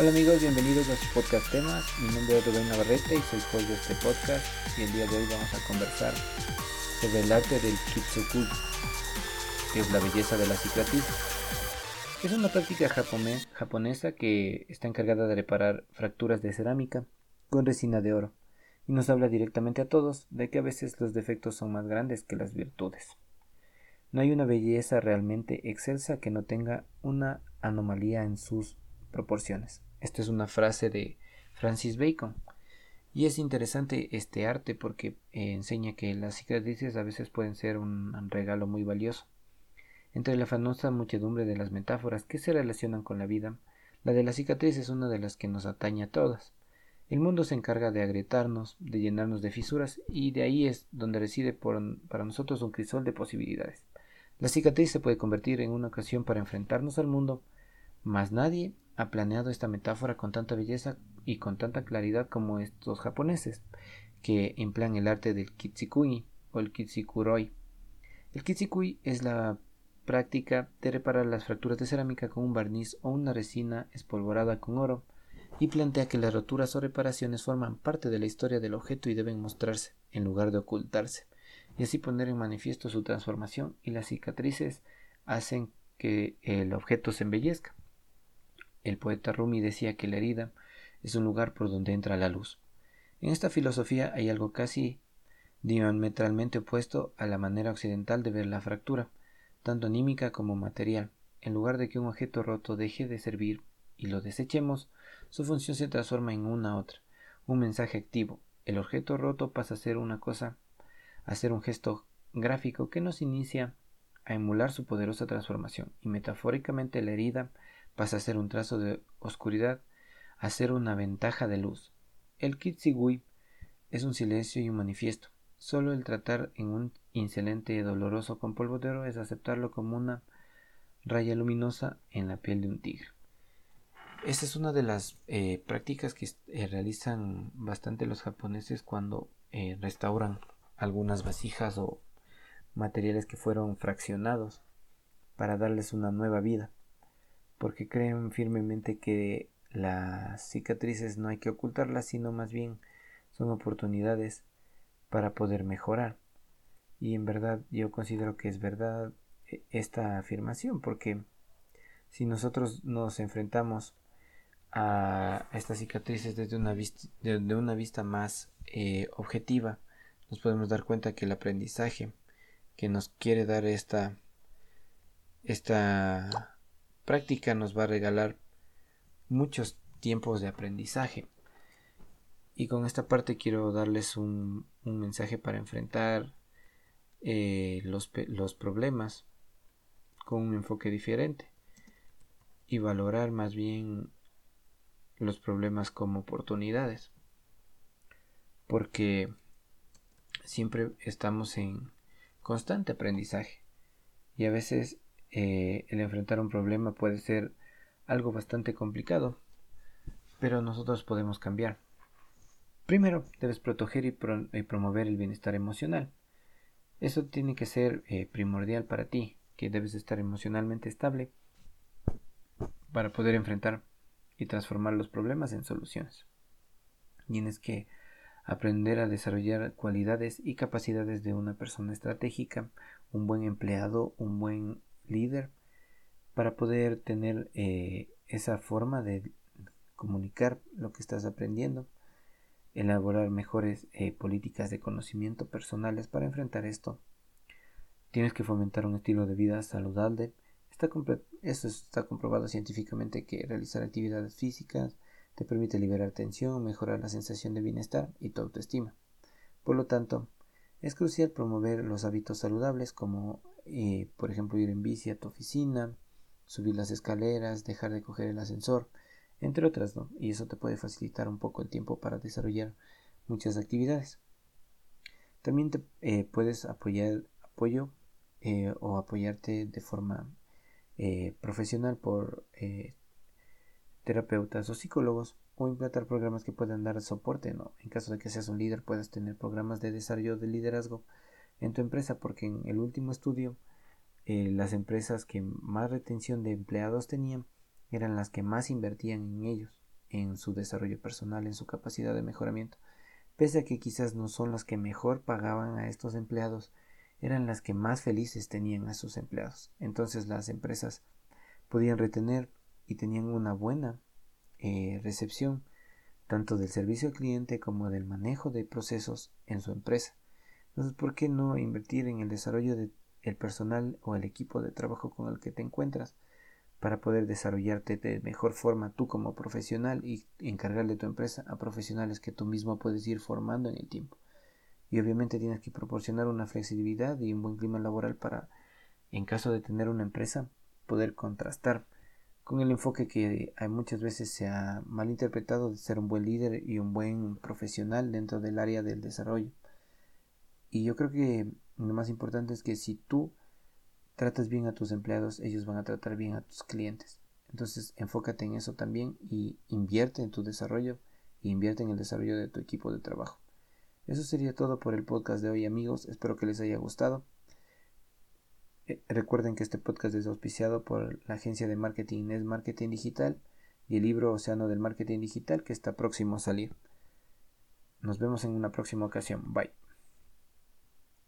Hola amigos, bienvenidos a su podcast temas. Mi nombre es Rubén Navarrete y soy host de este podcast y el día de hoy vamos a conversar sobre el arte del kitsukui, que es la belleza de la cicatriz. Es una práctica japonesa que está encargada de reparar fracturas de cerámica con resina de oro y nos habla directamente a todos de que a veces los defectos son más grandes que las virtudes. No hay una belleza realmente excelsa que no tenga una anomalía en sus proporciones. Esta es una frase de Francis Bacon. Y es interesante este arte porque eh, enseña que las cicatrices a veces pueden ser un, regalo muy valioso. Entre la fanosa muchedumbre de las metáforas que se relacionan con la vida, la de la cicatriz es una de las que nos atañe a todas. El mundo se encarga de agrietarnos, de llenarnos de fisuras, y de ahí es donde reside para nosotros un crisol de posibilidades. La cicatriz se puede convertir en una ocasión para enfrentarnos al mundo, mas nadie ha planeado esta metáfora con tanta belleza y con tanta claridad como estos japoneses, que emplean el arte del kitsikui o el kitsikuroi. El kitsikui es la práctica de reparar las fracturas de cerámica con un barniz o una resina espolvorada con oro y plantea que las roturas o reparaciones forman parte de la historia del objeto y deben mostrarse en lugar de ocultarse y así poner en manifiesto su transformación y las cicatrices hacen que el objeto se embellezca. El poeta Rumi decía que la herida es un lugar por donde entra la luz. En esta filosofía hay algo casi diametralmente opuesto a la manera occidental de ver la fractura, tanto anímica como material. En lugar de que un objeto roto deje de servir y lo desechemos, su función se transforma en una otra, un mensaje activo. El objeto roto pasa a ser una cosa, a ser un gesto gráfico que nos inicia a emular su poderosa transformación, y metafóricamente la herida pasa a ser un trazo de oscuridad a ser una ventaja de luz. El kitsigui es un silencio y un manifiesto. Solo el tratar en un insolente doloroso con polvo de oro es aceptarlo como una raya luminosa en la piel de un tigre. Esta es una de las eh, prácticas que eh, realizan bastante los japoneses cuando eh, restauran algunas vasijas o materiales que fueron fraccionados para darles una nueva vida porque creen firmemente que las cicatrices no hay que ocultarlas, sino más bien son oportunidades para poder mejorar. Y en verdad yo considero que es verdad eh, esta afirmación, porque si nosotros nos enfrentamos a estas cicatrices desde una vista, una vista más eh, objetiva, nos podemos dar cuenta que el aprendizaje que nos quiere dar esta, esta práctica nos va a regalar muchos tiempos de aprendizaje. Y con esta parte quiero darles un, mensaje para enfrentar eh, los, los problemas con un enfoque diferente y valorar más bien los problemas como oportunidades. Porque siempre estamos en constante aprendizaje y a veces eh, el enfrentar un problema puede ser algo bastante complicado, pero nosotros podemos cambiar. Primero, debes proteger y, promover el bienestar emocional. Eso tiene que ser eh, primordial para ti, que debes estar emocionalmente estable para poder enfrentar y transformar los problemas en soluciones. Tienes que aprender a desarrollar cualidades y capacidades de una persona estratégica, un buen empleado, un buen líder para poder tener eh, esa forma de comunicar lo que estás aprendiendo, elaborar mejores eh, políticas de conocimiento personales para enfrentar esto. Tienes que fomentar un estilo de vida saludable. Está está comprobado científicamente que realizar actividades físicas te permite liberar tensión, mejorar la sensación de bienestar y tu autoestima. Por lo tanto, es crucial promover los hábitos saludables como eh, por ejemplo, ir en bici a tu oficina, subir las escaleras, dejar de coger el ascensor, entre otras, ¿no? Y eso te puede facilitar un poco el tiempo para desarrollar muchas actividades. También eh, puedes apoyar apoyo eh, o apoyarte de forma profesional por terapeutas o psicólogos o implantar programas que puedan dar soporte, ¿no? En caso de que seas un líder, puedas tener programas de desarrollo de liderazgo en tu empresa porque en el último estudio eh, las empresas que más retención de empleados tenían eran las que más invertían en ellos en su desarrollo personal, en su capacidad de mejoramiento. Pese a que quizás no son las que mejor pagaban a estos empleados, eran las que más felices tenían a sus empleados. Entonces las empresas podían retener y tenían una buena eh, recepción tanto del servicio al cliente como del manejo de procesos en su empresa. Entonces, ¿por qué no invertir en el desarrollo del personal o el equipo de trabajo con el que te encuentras para poder desarrollarte de mejor forma tú como profesional y encargarle tu empresa a profesionales que tú mismo puedes ir formando en el tiempo? Y obviamente tienes que proporcionar una flexibilidad y un buen clima laboral para, en caso de tener una empresa, poder contrastar con el enfoque que hay muchas veces se ha malinterpretado de ser un buen líder y un buen profesional dentro del área del desarrollo. Y yo creo que lo más importante es que si tú tratas bien a tus empleados, ellos van a tratar bien a tus clientes. Entonces enfócate en eso también y invierte en tu desarrollo e invierte en el desarrollo de tu equipo de trabajo. Eso sería todo por el podcast de hoy amigos, espero que les haya gustado. Recuerden que este podcast es auspiciado por la agencia de marketing Nes Marketing Digital y el libro Océano del Marketing Digital que está próximo a salir. Nos vemos en una próxima ocasión. Bye.